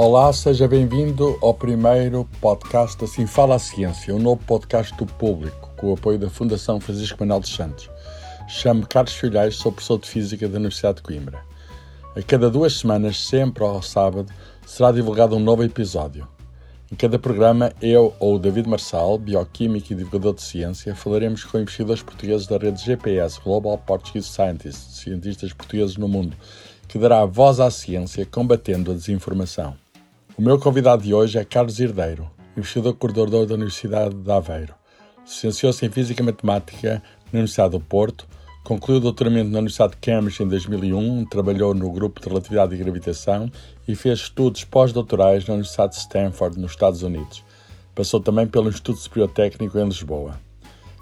Olá, seja bem-vindo ao primeiro podcast Assim Fala a Ciência, um novo podcast do público, com o apoio da Fundação Francisco Manuel dos Santos. Chamo-me Carlos Filhais, sou professor de Física da Universidade de Coimbra. A cada duas semanas, sempre ao sábado, será divulgado um novo episódio. Em cada programa, eu ou o David Marçal, bioquímico e divulgador de ciência, falaremos com investigadores portugueses da rede GPS Global Portuguese Scientists, cientistas portugueses no mundo, que dará voz à ciência combatendo a desinformação. O meu convidado de hoje é Carlos Herdeiro, investigador coordenador da Universidade de Aveiro. Licenciou-se em Física e Matemática na Universidade do Porto, concluiu o doutoramento na Universidade de Cambridge em 2001, trabalhou no grupo de relatividade e gravitação e fez estudos pós-doutorais na Universidade de Stanford, nos Estados Unidos. Passou também pelo Instituto Superior Técnico em Lisboa.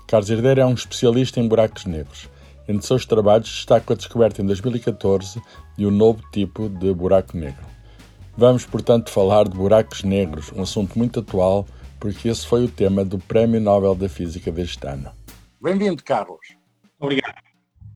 Carlos Herdeiro é um especialista em buracos negros. Entre seus trabalhos destaca a descoberta em 2014 de um novo tipo de buraco negro. Vamos, portanto, falar de buracos negros, um assunto muito atual, porque esse foi o tema do Prémio Nobel da Física deste ano. Bem-vindo, Carlos. Obrigado.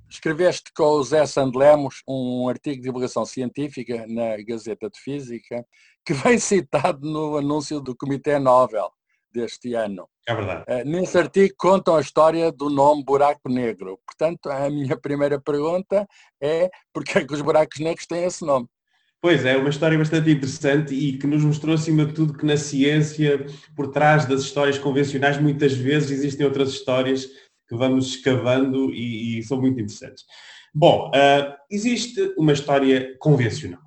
Escreveste com o Zé Sandlemos um artigo de divulgação científica na Gazeta de Física que vem citado no anúncio do Comitê Nobel deste ano. É verdade. Uh, nesse artigo contam a história do nome buraco negro. Portanto, a minha primeira pergunta é por é que os buracos negros têm esse nome? Pois é, uma história bastante interessante e que nos mostrou, acima de tudo, que na ciência, por trás das histórias convencionais, muitas vezes existem outras histórias que vamos escavando e, e são muito interessantes. Bom, uh, existe uma história convencional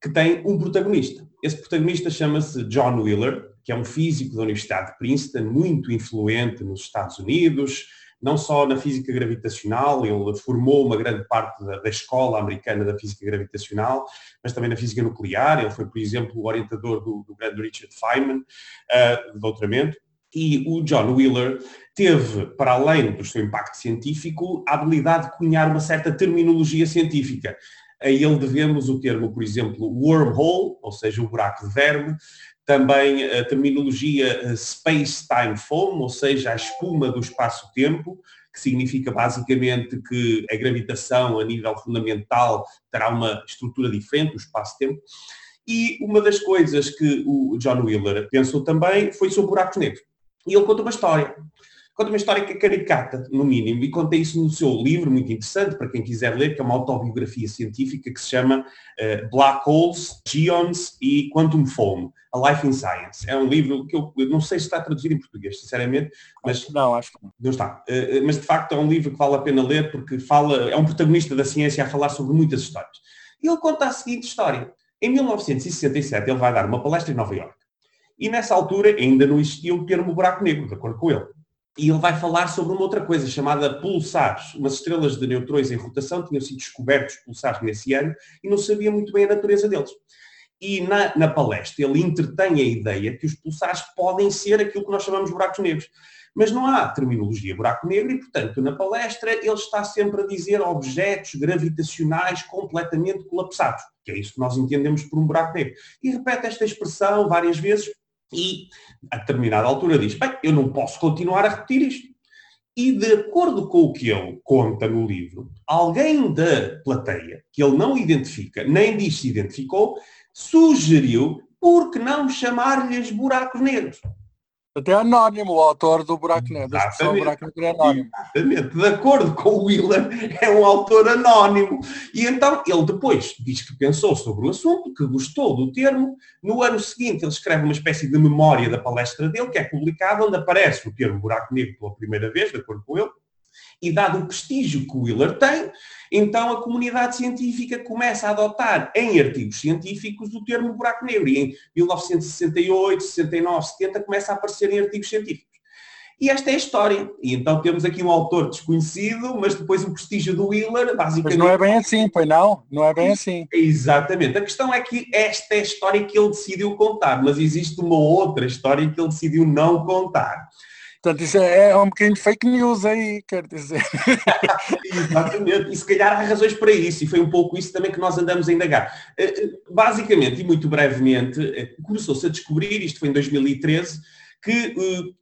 que tem um protagonista. Esse protagonista chama-se John Wheeler, que é um físico da Universidade de Princeton, muito influente nos Estados Unidos, não só na física gravitacional, ele formou uma grande parte da, da, escola americana da física gravitacional, mas também na física nuclear. Ele foi, por exemplo, o orientador do, do grande Richard Feynman, uh, de doutoramento. E o John Wheeler teve, para além do seu impacto científico, a habilidade de cunhar uma certa terminologia científica. A ele devemos o termo, por exemplo, wormhole, ou seja, o buraco de verme, também a terminologia eh, space-time foam, ou seja, a espuma do espaço-tempo, que significa basicamente que a gravitação a nível fundamental terá uma estrutura diferente, o espaço-tempo. E uma das coisas que o John Wheeler pensou também foi sobre buracos negros. E ele conta uma história conta uma história que caricata, no mínimo, e conta isso no seu livro, muito interessante, para quem quiser ler, que é uma autobiografia científica que se chama uh, Black Holes, Geons e Quantum Foam, A Life in Science. É um livro que eu, eu não sei se está traduzido em português, sinceramente, mas... Não, acho que não. Não está. Uh, mas, de facto, é um livro que vale a pena ler, porque fala, é um protagonista da ciência a falar sobre muitas histórias. E ele conta a seguinte história. Em 1967, ele vai dar uma palestra em Nova York. E nessa altura ainda não existia o termo buraco negro, de acordo com ele e ele vai falar sobre uma outra coisa chamada pulsares. Umas estrelas de neutrões em rotação tinham sido descobertos pulsares nesse ano e não sabia muito bem a natureza deles. E na, na palestra ele entretém a ideia que os pulsares podem ser aquilo que nós chamamos de buracos negros. Mas não há terminologia buraco negro e, portanto, na palestra ele está sempre a dizer objetos gravitacionais completamente colapsados, que é isso que nós entendemos por um buraco negro. E repete esta expressão várias vezes e, a determinada altura, diz: Bem, eu não posso continuar a repetir isto. E, de acordo com o que ele conta no livro, alguém da plateia, que ele não identifica, nem diz se identificou, sugeriu por que não chamar-lhes buracos negros. Até anónimo, o autor do Buraco Negro. Exatamente. Buraco Negro é anónimo. Exatamente. De acordo com o Wheeler, é um autor anónimo. E então ele depois diz que pensou sobre o assunto, que gostou do termo. No ano seguinte ele escreve uma espécie de memória da palestra dele, que é publicada, onde aparece o termo Buraco Negro pela primeira vez, de acordo com ele. E dado o prestígio que o Wheeler tem, então a comunidade científica começa a adotar em artigos científicos o termo buraco negro. E em 1968, 69, 70 começa a aparecer em artigos científicos. E esta é a história. E então temos aqui um autor desconhecido, mas depois o prestígio do Wheeler, basicamente. Mas não é bem assim, pois não? Não é bem assim. Exatamente. A questão é que esta é a história que ele decidiu contar, mas existe uma outra história que ele decidiu não contar. Portanto, isso é, é um bocadinho de fake news aí, quer dizer. Exatamente, e se calhar há razões para isso, e foi um pouco isso também que nós andamos a indagar. Eh, eh, basicamente, e muito brevemente, eh, começou-se a descobrir, isto foi em 2013, que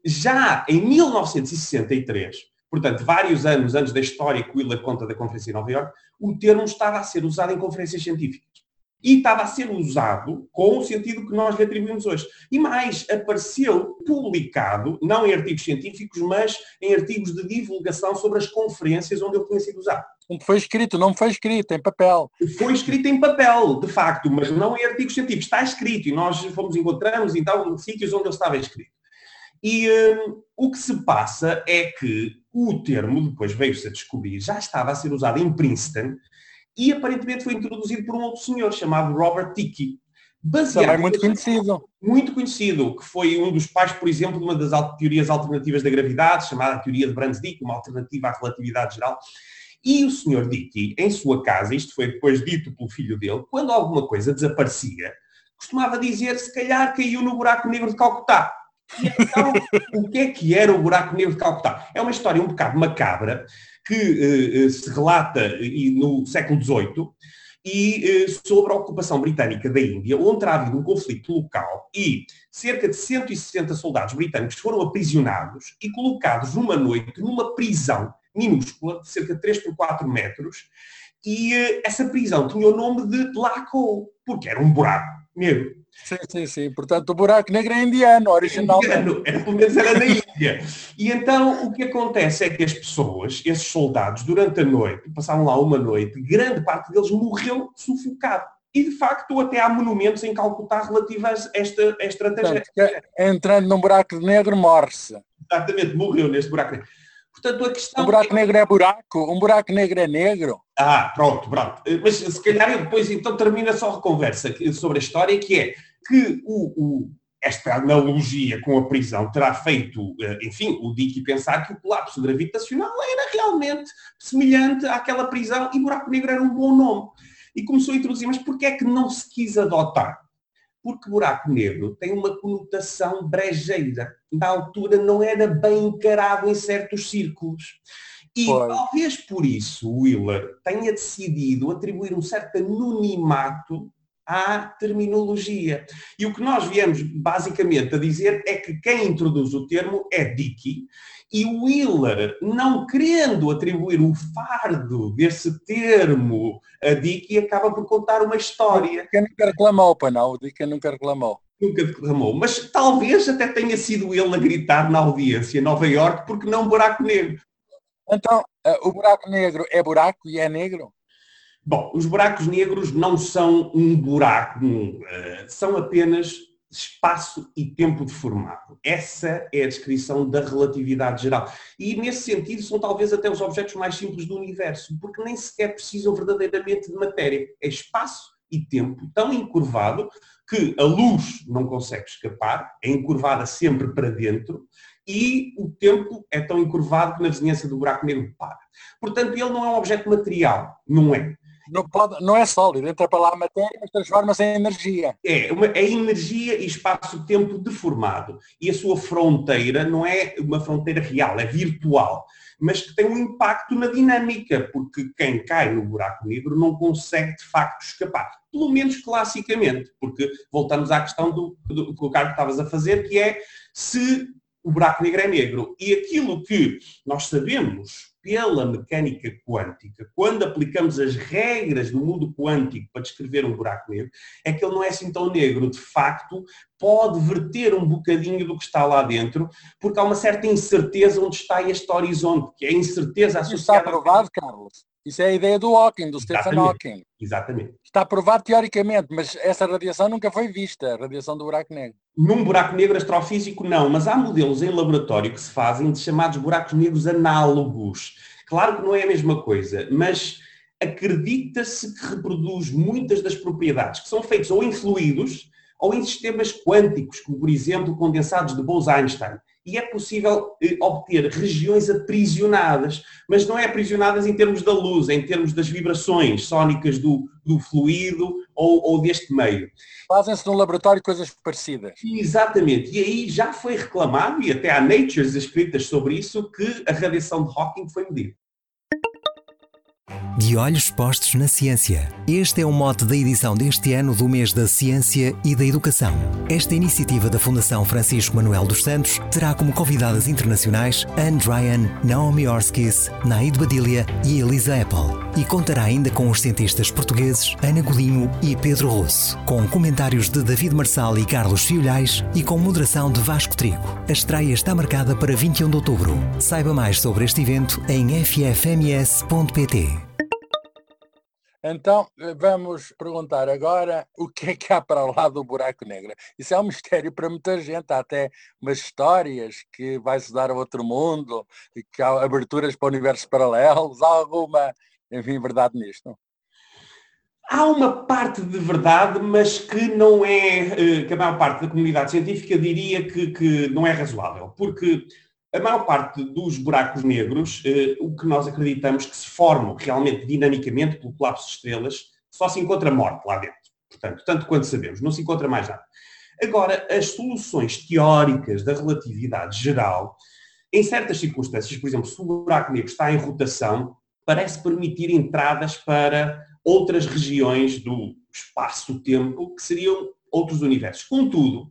já em 1963, portanto, vários anos antes da história que o Wheeler conta da Conferência em Nova Iorque, o termo estava a ser usado em conferências científicas. E estava a ser usado com o sentido que nós lhe atribuímos hoje. E mais, apareceu publicado, não em artigos científicos, mas em artigos de divulgação sobre as conferências onde ele tinha sido usado. Foi escrito, não foi escrito em papel. Foi escrito em papel, de facto, mas não em artigos científicos. Está escrito e nós fomos encontramos então sítios onde ele estava escrito. E um, o que se passa é que o termo, depois veio-se a descobrir, já estava a ser usado em Princeton e aparentemente foi introduzido por um outro senhor chamado Robert Dickey. Também muito conhecido. Muito conhecido, que foi um dos pais, por exemplo, de uma das teorias alternativas da gravidade, chamada teoria de Brans-Dicke, uma alternativa à relatividade geral. E o senhor Dickey, em sua casa, isto foi depois dito pelo filho dele, quando alguma coisa desaparecia, costumava dizer, se calhar caiu no buraco negro de Calcutá. E então, o que é que era o buraco negro de Calcutá? É uma história um bocado macabra, que uh, se relata uh, no século XVIII, e uh, sobre a ocupação britânica da Índia, onde terá havido um conflito local e cerca de 160 soldados britânicos foram aprisionados e colocados numa noite numa prisão minúscula, de cerca de 3 por 4 metros, e essa prisão tinha o nome de Black Hole, porque era um buraco negro. Sim, sim, sim. Portanto, o buraco negro é indiano, original. Indiano, é, pelo menos era na Índia. E então o que acontece é que as pessoas, esses soldados, durante a noite, passavam lá uma noite, grande parte deles morreu sufocado. E de facto até há monumentos em Calcutá relativos a esta, esta tragédia. Entrando num buraco negro, morre-se. Exatamente, morreu neste buraco negro. Portanto, a questão. Um buraco é... negro é buraco? Um buraco negro é negro? Ah, pronto, pronto. Mas se calhar eu depois então termina só a conversa sobre a história, que é que o, o, esta analogia com a prisão terá feito, eh, enfim, o Dick pensar que o colapso gravitacional era realmente semelhante àquela prisão e buraco negro era um bom nome. E começou a introduzir, mas porquê é que não se quis adotar? Porque buraco negro tem uma conotação brejeira. Na altura não era bem encarado em certos círculos. E Foi. talvez por isso o Wheeler tenha decidido atribuir um certo anonimato à terminologia. E o que nós viemos basicamente a dizer é que quem introduz o termo é Dickey e o Wheeler, não querendo atribuir o fardo desse termo a Dickey, acaba por contar uma história. Dickey nunca reclamou, para não, o Dickey nunca reclamou. Nunca reclamou, mas talvez até tenha sido ele a gritar na audiência em Nova York porque não buraco negro. Então, eh, o buraco negro é buraco e é negro? Bom, os buracos negros não são um buraco, uh, são apenas espaço e tempo deformado. Essa é a descrição da relatividade geral. E nesse sentido são talvez até os objetos mais simples do universo, porque nem sequer precisam verdadeiramente de matéria. É espaço e tempo tão encurvado que a luz não consegue escapar, é encurvada sempre para dentro, e o tempo é tão encurvado que na vizinhança do buraco negro para. Portanto, ele não é um objeto material, não é não, pode, não é sólido, entra para lá a matéria, mas transforma-se em energia. É, uma, é energia e espaço-tempo deformado. E a sua fronteira não é uma fronteira real, é virtual, mas que tem um impacto na dinâmica, porque quem cai no buraco negro não consegue de facto escapar. Pelo menos classicamente, porque voltamos à questão do, do, do que estavas a fazer, que é se o buraco negro é negro. E aquilo que nós sabemos pela mecânica quântica, quando aplicamos as regras do mundo quântico para descrever um buraco negro, é que ele não é assim tão negro. De facto, pode verter um bocadinho do que está lá dentro, porque há uma certa incerteza onde está este horizonte, que é a incerteza associada... Isso está provado, Carlos? Isso é a ideia do Hawking, do Stephen Hawking. Exatamente. Está provado teoricamente, mas essa radiação nunca foi vista, a radiação do buraco negro. Num buraco negro astrofísico, não, mas há modelos em laboratório que se fazem de chamados buracos negros análogos. Claro que não é a mesma coisa, mas acredita-se que reproduz muitas das propriedades que são feitas ou em fluidos ou em sistemas quânticos, como por exemplo condensados de Bose-Einstein e é possível eh, obter regiões aprisionadas, mas não é aprisionadas em termos da luz, é em termos das vibrações sónicas do, do fluido ou, ou deste meio. Fazem-se no laboratório coisas parecidas. Exatamente, e aí já foi reclamado, e até há Natures escritas sobre isso, que a radiação de Hawking foi medida. De olhos postos na ciência. Este é o mote da edição deste ano do mês da Ciência e da Educação. Esta iniciativa da Fundação Francisco Manuel dos Santos terá como convidadas internacionais Anne Ryan, Naomi Orskis, Naid Badilia e Elisa Apple e contará ainda com os cientistas portugueses Ana Golinho e Pedro Rosso, com comentários de David Marçal e Carlos Fiolhais e com moderação de Vasco Trigo. A estreia está marcada para 21 de outubro. Saiba mais sobre este evento em ffms.pt. Então, vamos perguntar agora o que é que há para lá do buraco negro. Isso é um mistério para muita gente. Há até umas histórias que vai-se dar a outro mundo, que há aberturas para universos paralelos. Há alguma, enfim, verdade nisto? Há uma parte de verdade, mas que não é, eh, que a maior parte da comunidade científica diria que, que não é razoável. Porque a maior parte dos buracos negros, eh, o que nós acreditamos que se formam realmente dinamicamente pelo colapso de estrelas, só se encontra morte lá dentro. Portanto, tanto quanto sabemos, não se encontra mais nada. Agora, as soluções teóricas da relatividade geral, em certas circunstâncias, por exemplo, se o buraco negro está em rotação, parece permitir entradas para outras regiões do espaço-tempo, que seriam outros universos. Contudo,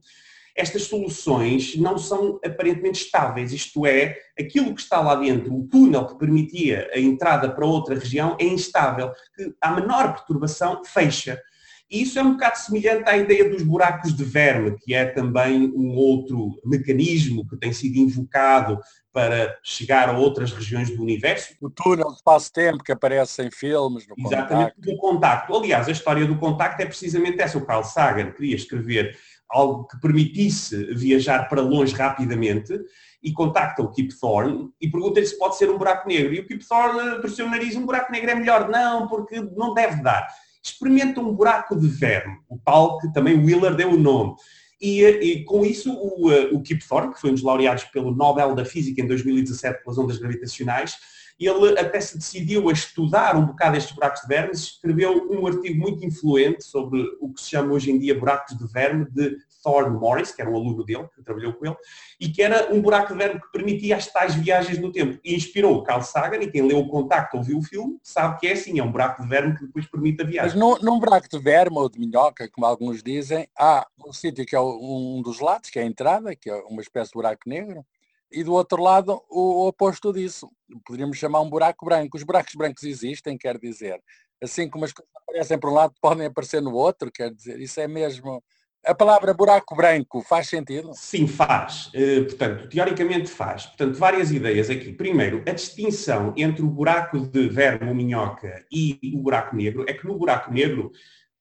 estas soluções não são aparentemente estáveis, isto é, aquilo que está lá dentro, o túnel que permitia a entrada para outra região é instável, que a menor perturbação fecha. E isso é um bocado semelhante à ideia dos buracos de verme, que é também um outro mecanismo que tem sido invocado para chegar a outras regiões do universo. O túnel de espaço-tempo que aparece em filmes, no Exatamente, contacto. do contacto. Aliás, a história do contacto é precisamente essa. O Carl Sagan queria escrever algo que permitisse viajar para longe rapidamente e contacta o Kip Thorne e pergunta-lhe se pode ser um buraco negro. E o Kip Thorne, por seu nariz, um buraco negro é melhor. Não, porque não deve dar. Experimenta um buraco de verme, o tal que também Wheeler deu o nome. E, e, com isso o, o Kip Thorne, que foi um dos laureados pelo Nobel da Física em 2017 pelas ondas gravitacionais, ele até se decidiu a estudar um bocado estes buracos de vermes, escreveu um artigo muito influente sobre o que se chama hoje em dia buracos de verme, de Thorne Morris, que era um aluno dele, que trabalhou com ele, e que era um buraco de verme que permitia as tais viagens no tempo. E inspirou o Carl Sagan, e quem leu o Contacto ou viu o filme, sabe que é assim, é um buraco de verme que depois permite a viagem. Mas num, num buraco de verme ou de minhoca, como alguns dizem, há um sítio que é um dos lados, que é a entrada, que é uma espécie de buraco negro, e do outro lado o oposto disso. Poderíamos chamar um buraco branco. Os buracos brancos existem, quer dizer. Assim como as coisas aparecem por um lado, podem aparecer no outro, quer dizer, isso é mesmo. A palavra buraco branco faz sentido? Sim, faz. Uh, portanto, teoricamente faz. Portanto, várias ideias aqui. Primeiro, a distinção entre o buraco de verme ou minhoca e o buraco negro é que no buraco negro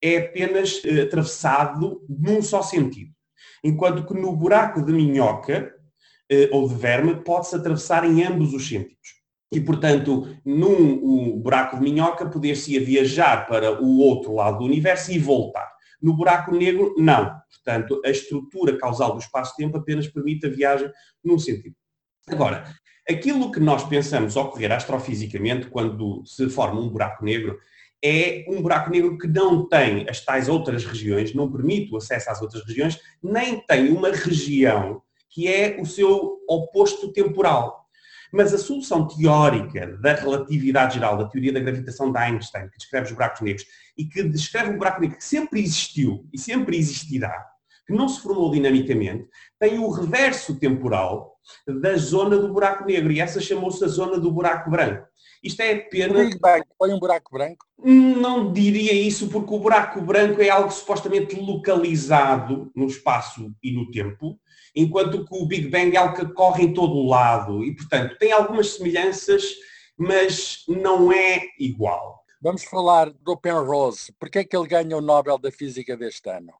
é apenas uh, atravessado num só sentido. Enquanto que no buraco de minhoca, eh, ou de verme pode-se atravessar em ambos os sentidos. E, portanto, num buraco de minhoca, poder-se viajar para o outro lado do universo e voltar. No buraco negro, não. Portanto, a estrutura causal do espaço-tempo apenas permite a viagem num sentido. Agora, aquilo que nós pensamos ocorrer astrofisicamente quando se forma um buraco negro é um buraco negro que não tem as tais outras regiões, não permite o acesso às outras regiões, nem tem uma região que é o seu oposto temporal. Mas a solução teórica da relatividade geral, da teoria da gravitação de Einstein, que descreve os buracos negros, e que descreve um buraco negro que sempre existiu e sempre existirá, que não se formou dinamicamente, tem o reverso temporal da zona do buraco negro, e essa chamou-se a zona do buraco branco. Isto é apenas. Big Bang foi um buraco branco? Não diria isso, porque o buraco branco é algo supostamente localizado no espaço e no tempo, enquanto que o Big Bang é algo que corre em todo o lado e, portanto, tem algumas semelhanças, mas não é igual. Vamos falar do Penrose. Por que é que ele ganha o Nobel da Física deste ano?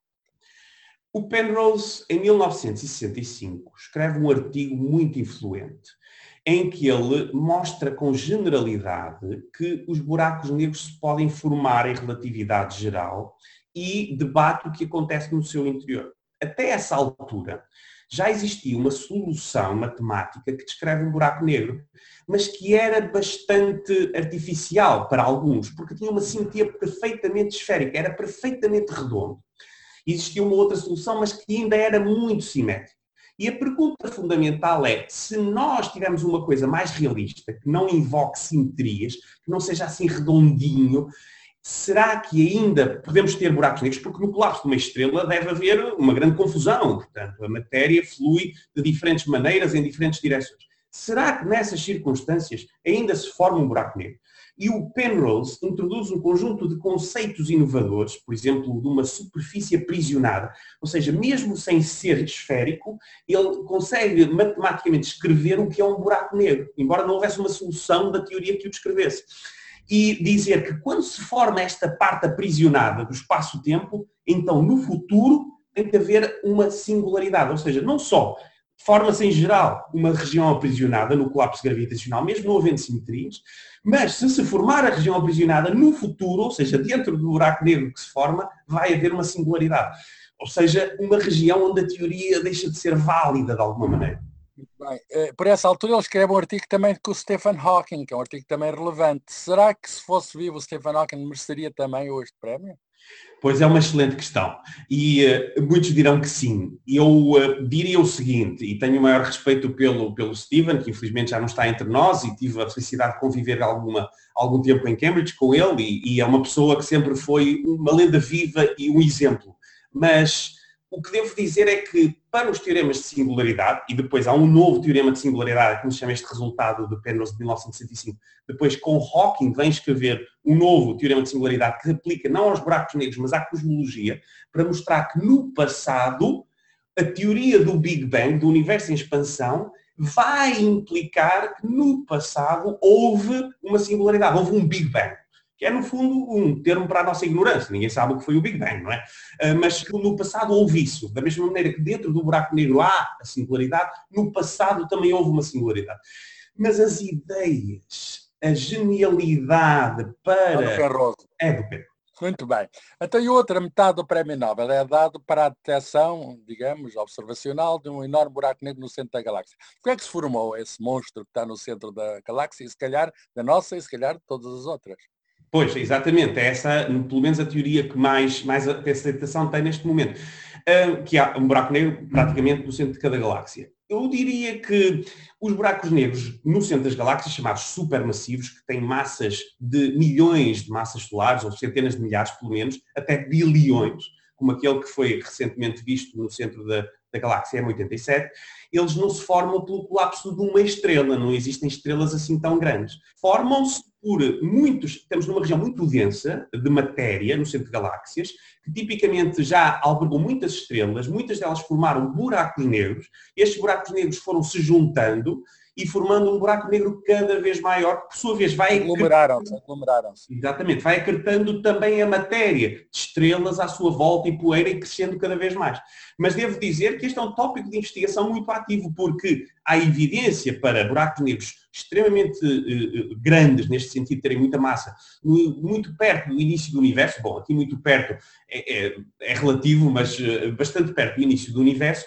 O Penrose, em 1965, escreve um artigo muito influente em que ele mostra com generalidade que os buracos negros se podem formar em relatividade geral e debate o que acontece no seu interior. Até essa altura, já existia uma solução matemática que descreve um buraco negro, mas que era bastante artificial para alguns, porque tinha uma simetria perfeitamente esférica, era perfeitamente redondo. Existia uma outra solução, mas que ainda era muito simétrica. E a pergunta fundamental é, se nós tivermos uma coisa mais realista, que não invoque simetrias, que não seja assim redondinho, será que ainda podemos ter buracos negros? Porque no colapso de uma estrela deve haver uma grande confusão, portanto, a matéria flui de diferentes maneiras, em diferentes direções. Será que nessas circunstâncias ainda se forma um buraco negro? E o Penrose introduz um conjunto de conceitos inovadores, por exemplo, de uma superfície aprisionada, ou seja, mesmo sem ser esférico, ele consegue matematicamente escrever o que é um buraco negro, embora não houvesse uma solução da teoria que o descrevesse. E dizer que quando se forma esta parte aprisionada do espaço-tempo, então no futuro tem que haver uma singularidade, ou seja, não só forma-se em geral uma região aprisionada no colapso gravitacional, mesmo não havendo simetrias, mas se se formar a região aprisionada no futuro, ou seja, dentro do buraco negro que se forma, vai haver uma singularidade. Ou seja, uma região onde a teoria deixa de ser válida de alguma maneira. Bem, eh, por essa altura ele escreve um artigo também com o Stephen Hawking, que é um artigo também relevante. Será que se fosse vivo o Stephen Hawking mereceria também hoje prémio? Pois é uma excelente questão. E uh, muitos dirão que sim. Eu uh, diria o seguinte, e tenho o maior respeito pelo, pelo Steven, que infelizmente já não está entre nós, e tive a felicidade de conviver alguma, algum tempo em Cambridge com ele, e, e é uma pessoa que sempre foi uma lenda viva e um exemplo. Mas o que devo dizer é que para os teoremas de singularidade, e depois há um novo teorema de singularidade que nos chama este resultado de Penrose de 1965, depois com Hawking vem escrever um novo teorema de singularidade que aplica não aos buracos negros, mas à cosmologia, para mostrar que no passado a teoria do Big Bang, do universo em expansão, vai implicar que no passado houve uma singularidade, houve um Big Bang que é no fundo um termo para a nossa ignorância. Ninguém sabe o que foi o Big Bang, não é? Ah, mas que no passado houve isso. Da mesma maneira que dentro do buraco negro há a singularidade, no passado também houve uma singularidade. Mas as ideias, a genialidade para... É do Ferroso. É do Pedro. Muito bem. Então, e outra metade do Prémio Nobel é dado para a detecção, digamos, observacional de um enorme buraco negro no centro da galáxia. Como é que se formou esse monstro que está no centro da galáxia, e se calhar da nossa e se calhar de todas as outras? Pois, exatamente. É essa, pelo menos, a teoria que mais, mais aceitação tem neste momento. Que há um buraco negro praticamente no centro de cada galáxia. Eu diria que os buracos negros no centro das galáxias, chamados supermassivos, que têm massas de milhões de massas solares, ou centenas de milhares pelo menos, até bilhões, como aquele que foi recentemente visto no centro da, da galáxia M87, eles não se formam pelo colapso de uma estrela, não existem estrelas assim tão grandes. Formam-se por muitos, estamos numa região muito densa de matéria, no centro de galáxias, que tipicamente já albergou muitas estrelas, muitas delas formaram buracos negros, estes buracos negros foram se juntando e formando um buraco negro cada vez maior, que por sua vez vai... Aglomeraram-se, aglomeraram-se. Exatamente, vai acartando também a matéria de estrelas à sua volta e poeira e crescendo cada vez mais. Mas devo dizer que este é um tópico de investigação muito ativo, porque há evidência para buracos negros extremamente uh, grandes, neste sentido, terem muita massa, muito perto do início do universo, bom, aqui muito perto é, é, é relativo, mas uh, bastante perto do início do universo,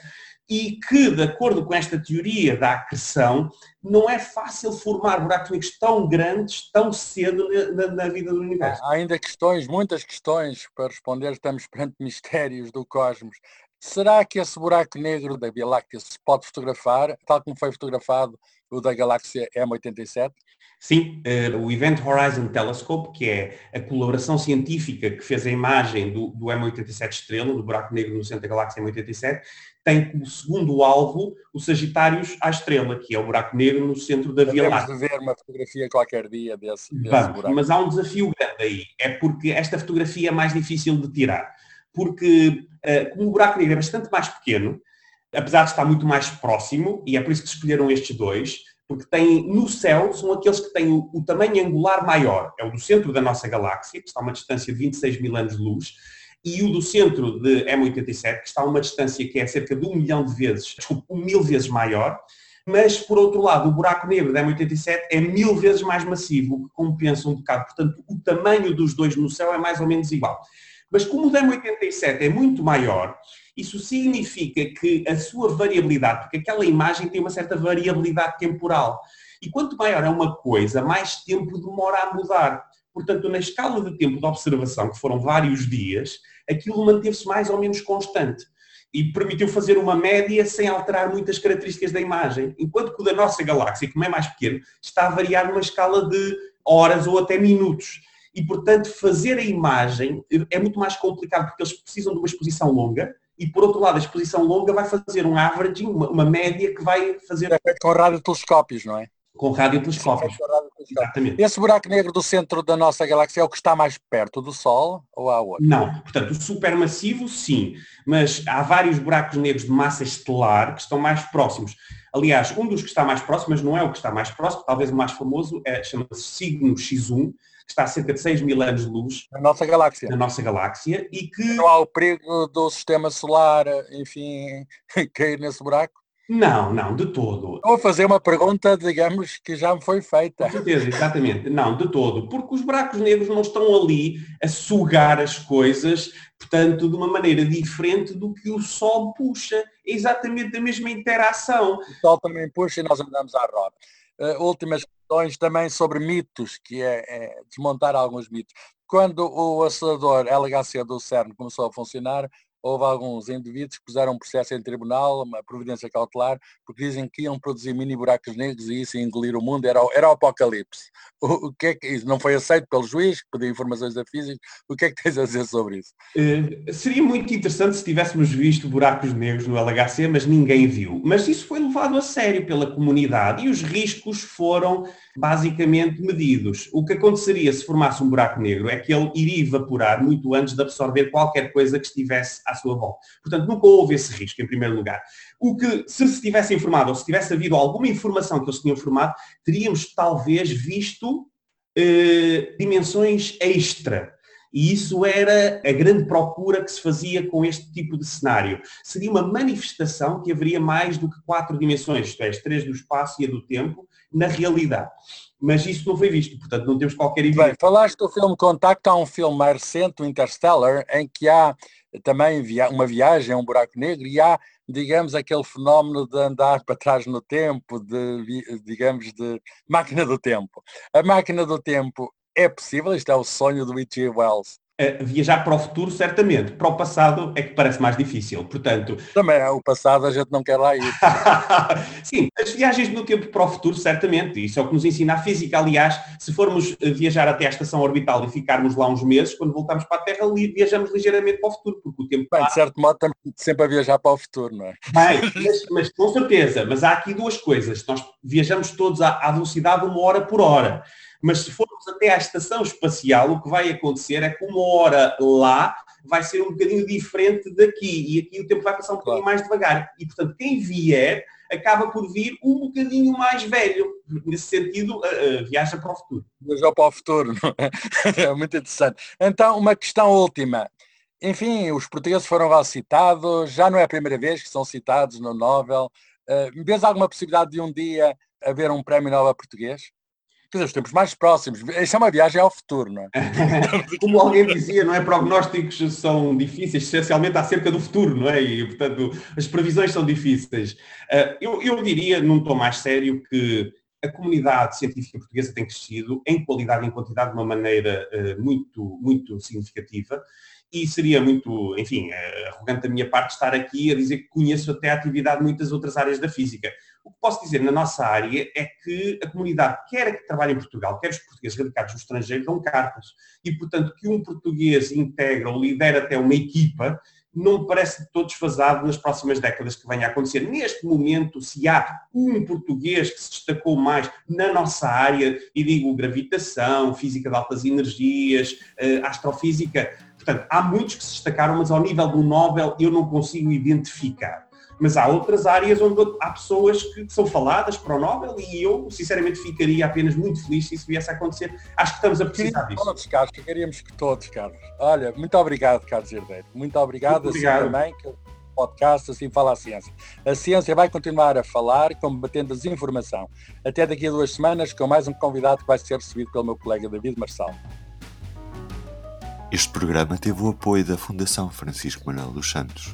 e que, de acordo com esta teoria da acreção, não é fácil formar buracos negros tão grandes tão cedo na, na, vida do universo. Há ainda questões, muitas questões para responder, estamos perante mistérios do cosmos. Será que esse buraco negro da Via Láctea se pode fotografar, tal como foi fotografado o da galáxia M87? Sim, uh, o Event Horizon Telescope, que é a colaboração científica que fez a imagem do, do M87 estrela, do buraco negro no centro da galáxia M87, tem como segundo alvo o Sagitários à estrela, que é o buraco negro no centro da Via Láctea. de ver uma fotografia qualquer dia desse, desse Vamos, buraco. Mas há um desafio grande aí, é porque esta fotografia é mais difícil de tirar. Porque uh, como o buraco negro é bastante mais pequeno, apesar de estar muito mais próximo, e é por isso que escolheram estes dois, porque tem no céu, são aqueles que têm o, o, tamanho angular maior. É o do centro da nossa galáxia, que está a uma distância de 26 mil anos de luz, e o do centro de M87, que está a uma distância que é cerca de um milhão de vezes, desculpe, um mil vezes maior, mas por outro lado, o buraco negro da M87 é mil vezes mais massivo, o que compensa um bocado. Portanto, o tamanho dos dois no céu é mais ou menos igual. Mas como o da M87 é muito maior, isso significa que a sua variabilidade, porque aquela imagem tem uma certa variabilidade temporal. E quanto maior é uma coisa, mais tempo demora a mudar. Portanto, na escala de tempo de observação, que foram vários dias, aquilo manteve-se mais ou menos constante. E permitiu fazer uma média sem alterar muitas características da imagem. Enquanto que o da nossa galáxia, como é mais pequeno, está a variar numa escala de horas ou até minutos. E, portanto, fazer a imagem é muito mais complicado porque eles precisam de uma exposição longa, e por outro lado a exposição longa vai fazer um averaging, uma, uma média que vai fazer... É com radiotelescópios, não é? Com radiotelescópios. Exatamente. Esse buraco negro do centro da nossa galáxia é o que está mais perto do Sol ou há outro? Não, portanto, o supermassivo sim, mas há vários buracos negros de massa estelar que estão mais próximos. Aliás, um dos que está mais próximo, mas não é o que está mais próximo, talvez o mais famoso, é, chama-se Signo X1, que está a cerca de 6 mil anos de luz. Na nossa galáxia. Na nossa galáxia e que... Não há o perigo do sistema solar, enfim, cair nesse buraco? Não, não, de todo. Vou fazer uma pergunta, digamos, que já me foi feita. Com certeza, exatamente. Não, de todo. Porque os buracos negros não estão ali a sugar as coisas, portanto, de uma maneira diferente do que o Sol puxa. É exatamente a mesma interação. O Sol também puxa e nós andamos à roda. Uh, últimas questões também sobre mitos, que é, é desmontar alguns mitos. Quando o acelerador LHC do CERN começou a funcionar, houve alguns indivíduos que puseram um processo em tribunal, uma providência cautelar, porque dizem que iam produzir mini buracos negros e isso engolir o mundo, era, era o apocalipse. O, o que é que isso não foi aceito pelo juiz, que pediu informações da física, o que é que tens a dizer sobre isso? Uh, seria muito interessante se tivéssemos visto buracos negros no LHC, mas ninguém viu. Mas isso foi levado a sério pela comunidade e os riscos foram basicamente medidos. O que aconteceria se formasse um buraco negro é que ele iria evaporar muito antes de absorver qualquer coisa que estivesse à sua volta. Portanto, nunca houve esse risco, em primeiro lugar. O que, se se tivesse informado, ou se tivesse havido alguma informação que eles tinham formado, teríamos talvez visto eh, dimensões extra. E isso era a grande procura que se fazia com este tipo de cenário. Seria uma manifestação que haveria mais do que quatro dimensões, isto é, as três do espaço e a do tempo, na realidade. Mas isso não foi visto, portanto não temos qualquer evidência. Bem, falaste do filme Contacto, há um filme mais recente, o Interstellar, em que há também uma viagem a um buraco negro e há, digamos, aquele fenómeno de andar para trás no tempo, de, digamos, de máquina do tempo. A máquina do tempo é possível, isto é o sonho do H.G. Wells, viajar para o futuro, certamente. Para o passado é que parece mais difícil. Portanto. Também é o passado, a gente não quer lá ir. Sim, as viagens no tempo para o futuro, certamente. Isso é o que nos ensina a física. Aliás, se formos eh, viajar até a estação orbital e ficarmos lá uns meses, quando voltamos para a Terra, viajamos ligeiramente para o futuro, porque o tempo. Bem, de certo modo, estamos sempre a viajar para o futuro, não é? Bem, mas, mas com certeza. Mas há aqui duas coisas. Nós viajamos todos à, à velocidade uma hora por hora. Mas se formos até à estação espacial, o que vai acontecer é que uma hora lá vai ser um bocadinho diferente daqui e aqui o tempo vai passar um bocadinho mais devagar. E, portanto, quem vier acaba por vir um bocadinho mais velho. Nesse sentido, uh, uh, viaja para o futuro. Viaja para o futuro, é? é muito interessante. Então, uma questão última. Enfim, os portugueses foram lá citados, já não é a primeira vez que são citados no Nobel. Uh, vês alguma possibilidade de um dia haver um prémio Nobel português? Quer dizer, os tempos mais próximos. Isso é uma viagem ao futuro, não é? Como alguém dizia, não é? Prognósticos são difíceis, essencialmente acerca do futuro, não é? E, portanto, as previsões são difíceis. Ah, eu, eu diria, num tom mais sério, que a comunidade científica portuguesa tem crescido em qualidade e em quantidade de uma maneira uh, muito, muito significativa e seria muito, enfim, uh, arrogante da minha parte estar aqui a dizer que conheço até a atividade de muitas outras áreas da física. O que posso dizer na nossa área é que a comunidade, quer que trabalhe em Portugal, quer os portugueses radicados no estrangeiro, dão cartas. E, portanto, que um português integra ou lidera até uma equipa, não me parece de todo desfasado nas próximas décadas que venha a acontecer. Neste momento, se há um português que se destacou mais na nossa área, e digo gravitação, física de altas energias, eh, astrofísica, portanto, há muitos que se destacaram, mas ao nível do Nobel eu não consigo identificar mas há outras áreas onde há pessoas que são faladas para o Nobel e eu, sinceramente, ficaria apenas muito feliz se isso viesse a acontecer. Acho que estamos a precisar disso. Todos, Carlos, queríamos que todos, Carlos. Olha, muito obrigado, Carlos Herdeiro. Muito obrigado, muito obrigado. Assim também, que o podcast assim fala a ciência. A ciência vai continuar a falar, combatendo a desinformação. Até daqui a duas semanas, com mais um convidado que vai ser recebido pelo meu colega David Marçal. Este programa teve o apoio da Fundação Francisco Manuel dos Santos.